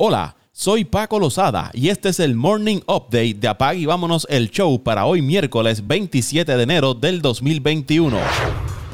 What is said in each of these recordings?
Hola, soy Paco Lozada y este es el Morning Update de Apag y Vámonos el Show para hoy miércoles 27 de enero del 2021.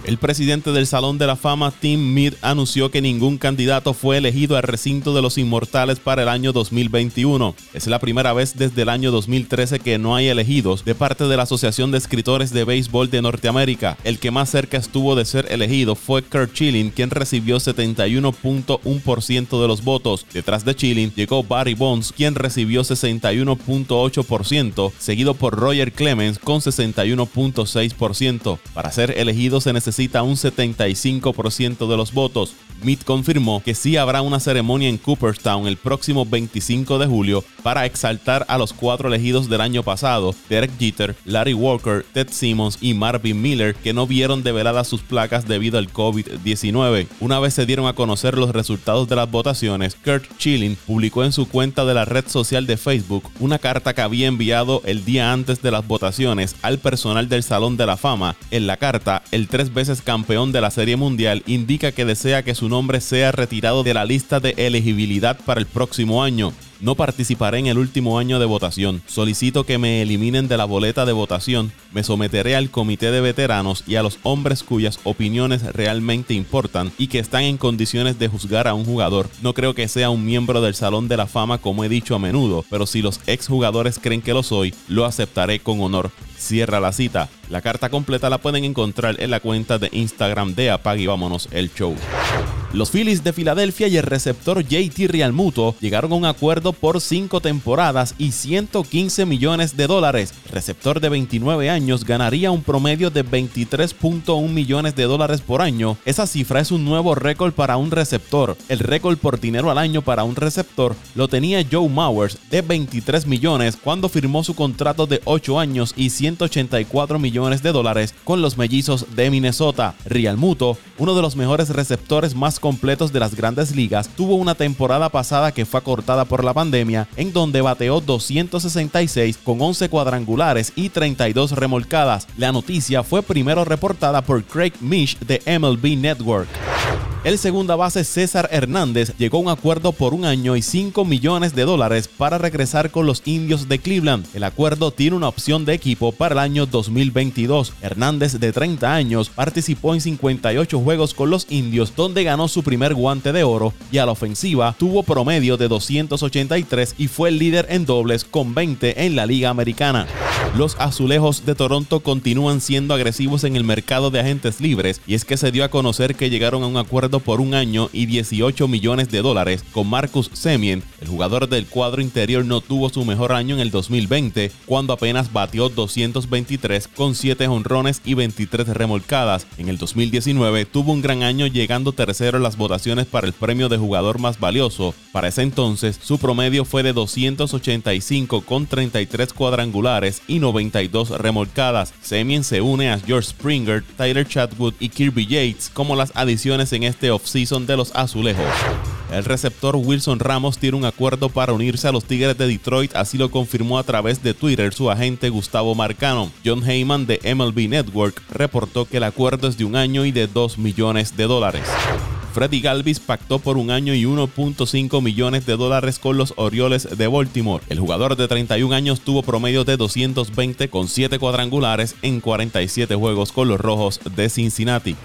El presidente del Salón de la Fama, Tim Mead, anunció que ningún candidato fue elegido al recinto de los inmortales para el año 2021. Es la primera vez desde el año 2013 que no hay elegidos de parte de la Asociación de Escritores de Béisbol de Norteamérica. El que más cerca estuvo de ser elegido fue Kurt Schilling, quien recibió 71.1% de los votos. Detrás de Schilling llegó Barry Bonds, quien recibió 61.8%, seguido por Roger Clemens con 61.6%. Para ser elegido se necesita necesita un 75% de los votos. Mead confirmó que sí habrá una ceremonia en Cooperstown el próximo 25 de julio para exaltar a los cuatro elegidos del año pasado, Derek Jeter, Larry Walker, Ted Simmons y Marvin Miller, que no vieron develadas sus placas debido al COVID-19. Una vez se dieron a conocer los resultados de las votaciones, Kurt Schilling publicó en su cuenta de la red social de Facebook una carta que había enviado el día antes de las votaciones al personal del Salón de la Fama. En la carta, el tres veces campeón de la Serie Mundial indica que desea que su nombre sea retirado de la lista de elegibilidad para el próximo año. No participaré en el último año de votación. Solicito que me eliminen de la boleta de votación. Me someteré al comité de veteranos y a los hombres cuyas opiniones realmente importan y que están en condiciones de juzgar a un jugador. No creo que sea un miembro del Salón de la Fama como he dicho a menudo, pero si los exjugadores creen que lo soy, lo aceptaré con honor. Cierra la cita. La carta completa la pueden encontrar en la cuenta de Instagram de Apag y Vámonos el Show. Los Phillies de Filadelfia y el receptor JT Realmuto llegaron a un acuerdo por cinco temporadas y 115 millones de dólares. Receptor de 29 años ganaría un promedio de 23.1 millones de dólares por año. Esa cifra es un nuevo récord para un receptor. El récord por dinero al año para un receptor lo tenía Joe Mowers de 23 millones cuando firmó su contrato de 8 años y 184 millones de dólares con los mellizos de Minnesota. Realmuto, uno de los mejores receptores más completos de las grandes ligas, tuvo una temporada pasada que fue acortada por la pandemia, en donde bateó 266 con 11 cuadrangulares y 32 remolcadas. La noticia fue primero reportada por Craig Mish de MLB Network. El segunda base César Hernández llegó a un acuerdo por un año y 5 millones de dólares para regresar con los indios de Cleveland. El acuerdo tiene una opción de equipo para el año 2022. Hernández, de 30 años, participó en 58 juegos con los indios, donde ganó su primer guante de oro y a la ofensiva tuvo promedio de 283 y fue el líder en dobles con 20 en la Liga Americana. Los azulejos de Toronto continúan siendo agresivos en el mercado de agentes libres y es que se dio a conocer que llegaron a un acuerdo por un año y 18 millones de dólares con Marcus Semien. El jugador del cuadro interior no tuvo su mejor año en el 2020, cuando apenas batió 223 con 7 honrones y 23 remolcadas. En el 2019 tuvo un gran año llegando tercero en las votaciones para el premio de jugador más valioso. Para ese entonces, su promedio fue de 285 con 33 cuadrangulares y 92 remolcadas. Semien se une a George Springer, Tyler Chatwood y Kirby Yates como las adiciones en este off-season de los azulejos. El receptor Wilson Ramos tiene un acuerdo para unirse a los Tigres de Detroit, así lo confirmó a través de Twitter su agente Gustavo Marcano. John Heyman de MLB Network reportó que el acuerdo es de un año y de 2 millones de dólares. Freddy Galvis pactó por un año y 1.5 millones de dólares con los Orioles de Baltimore. El jugador de 31 años tuvo promedio de 220 con 7 cuadrangulares en 47 juegos con los Rojos de Cincinnati.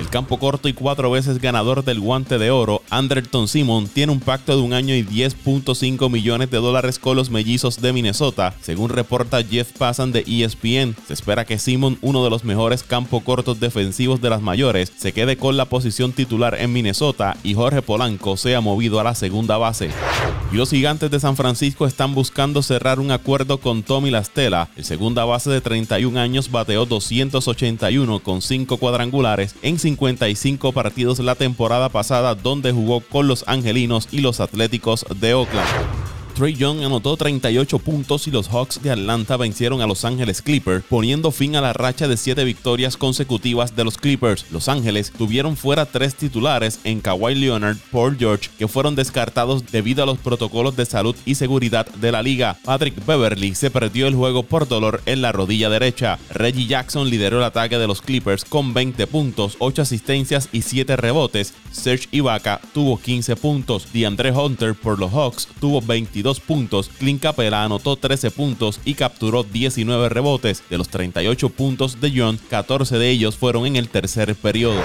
El campo corto y cuatro veces ganador del guante de oro, Anderton Simon, tiene un pacto de un año y 10.5 millones de dólares con los mellizos de Minnesota, según reporta Jeff Passan de ESPN. Se espera que Simon, uno de los mejores campo cortos defensivos de las mayores, se quede con la posición titular en Minnesota y Jorge Polanco sea movido a la segunda base. Y los gigantes de San Francisco están buscando cerrar un acuerdo con Tommy Lastela. El segunda base de 31 años bateó 281 con 5 cuadrangulares en 55 partidos la temporada pasada donde jugó con los Angelinos y los Atléticos de Oakland. Trey Young anotó 38 puntos y los Hawks de Atlanta vencieron a Los Ángeles Clippers, poniendo fin a la racha de 7 victorias consecutivas de los Clippers. Los Ángeles tuvieron fuera tres titulares en Kawhi Leonard, Paul George, que fueron descartados debido a los protocolos de salud y seguridad de la liga. Patrick Beverly se perdió el juego por dolor en la rodilla derecha. Reggie Jackson lideró el ataque de los Clippers con 20 puntos, 8 asistencias y 7 rebotes. Serge Ibaka tuvo 15 puntos. DeAndre Hunter por los Hawks tuvo 22 puntos. Clint Capela anotó 13 puntos y capturó 19 rebotes. De los 38 puntos de John, 14 de ellos fueron en el tercer periodo.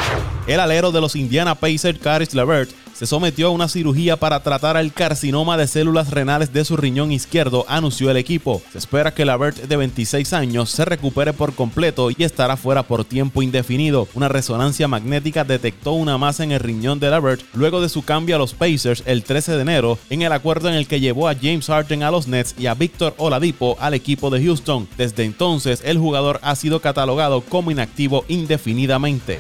El alero de los Indiana Pacers, Caris LeVert, se sometió a una cirugía para tratar el carcinoma de células renales de su riñón izquierdo, anunció el equipo. Se espera que Lavert, de 26 años, se recupere por completo y estará fuera por tiempo indefinido. Una resonancia magnética detectó una masa en el riñón de Lavert luego de su cambio a los Pacers el 13 de enero, en el acuerdo en el que llevó a James Harden a los Nets y a Víctor Oladipo al equipo de Houston. Desde entonces, el jugador ha sido catalogado como inactivo indefinidamente.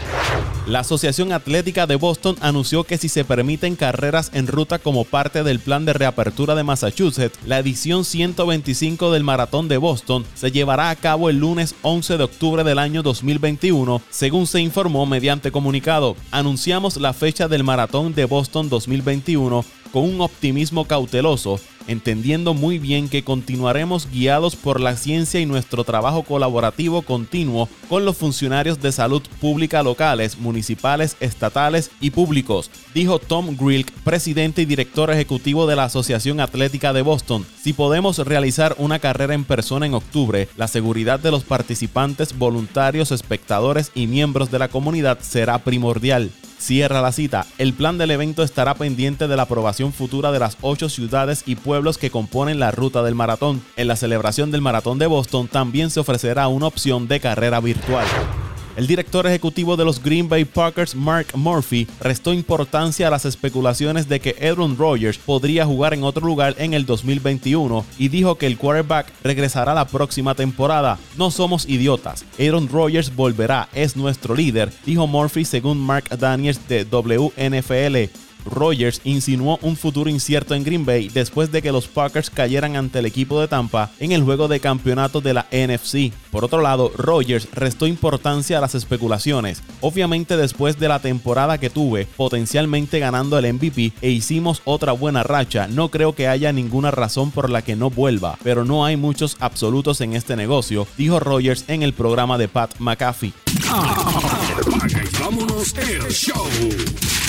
La Asociación Atlética de Boston anunció que si se permiten carreras en ruta como parte del plan de reapertura de Massachusetts, la edición 125 del Maratón de Boston se llevará a cabo el lunes 11 de octubre del año 2021, según se informó mediante comunicado. Anunciamos la fecha del Maratón de Boston 2021 con un optimismo cauteloso entendiendo muy bien que continuaremos guiados por la ciencia y nuestro trabajo colaborativo continuo con los funcionarios de salud pública locales, municipales, estatales y públicos, dijo Tom Grilk, presidente y director ejecutivo de la Asociación Atlética de Boston. Si podemos realizar una carrera en persona en octubre, la seguridad de los participantes, voluntarios, espectadores y miembros de la comunidad será primordial. Cierra la cita. El plan del evento estará pendiente de la aprobación futura de las ocho ciudades y pueblos que componen la ruta del maratón. En la celebración del maratón de Boston también se ofrecerá una opción de carrera virtual. El director ejecutivo de los Green Bay Packers, Mark Murphy, restó importancia a las especulaciones de que Aaron Rodgers podría jugar en otro lugar en el 2021 y dijo que el quarterback regresará la próxima temporada. No somos idiotas. Aaron Rodgers volverá, es nuestro líder, dijo Murphy según Mark Daniels de WNFL. Rogers insinuó un futuro incierto en Green Bay después de que los Packers cayeran ante el equipo de Tampa en el juego de campeonato de la NFC. Por otro lado, Rogers restó importancia a las especulaciones. Obviamente después de la temporada que tuve, potencialmente ganando el MVP e hicimos otra buena racha, no creo que haya ninguna razón por la que no vuelva, pero no hay muchos absolutos en este negocio, dijo Rogers en el programa de Pat McAfee. vámonos show.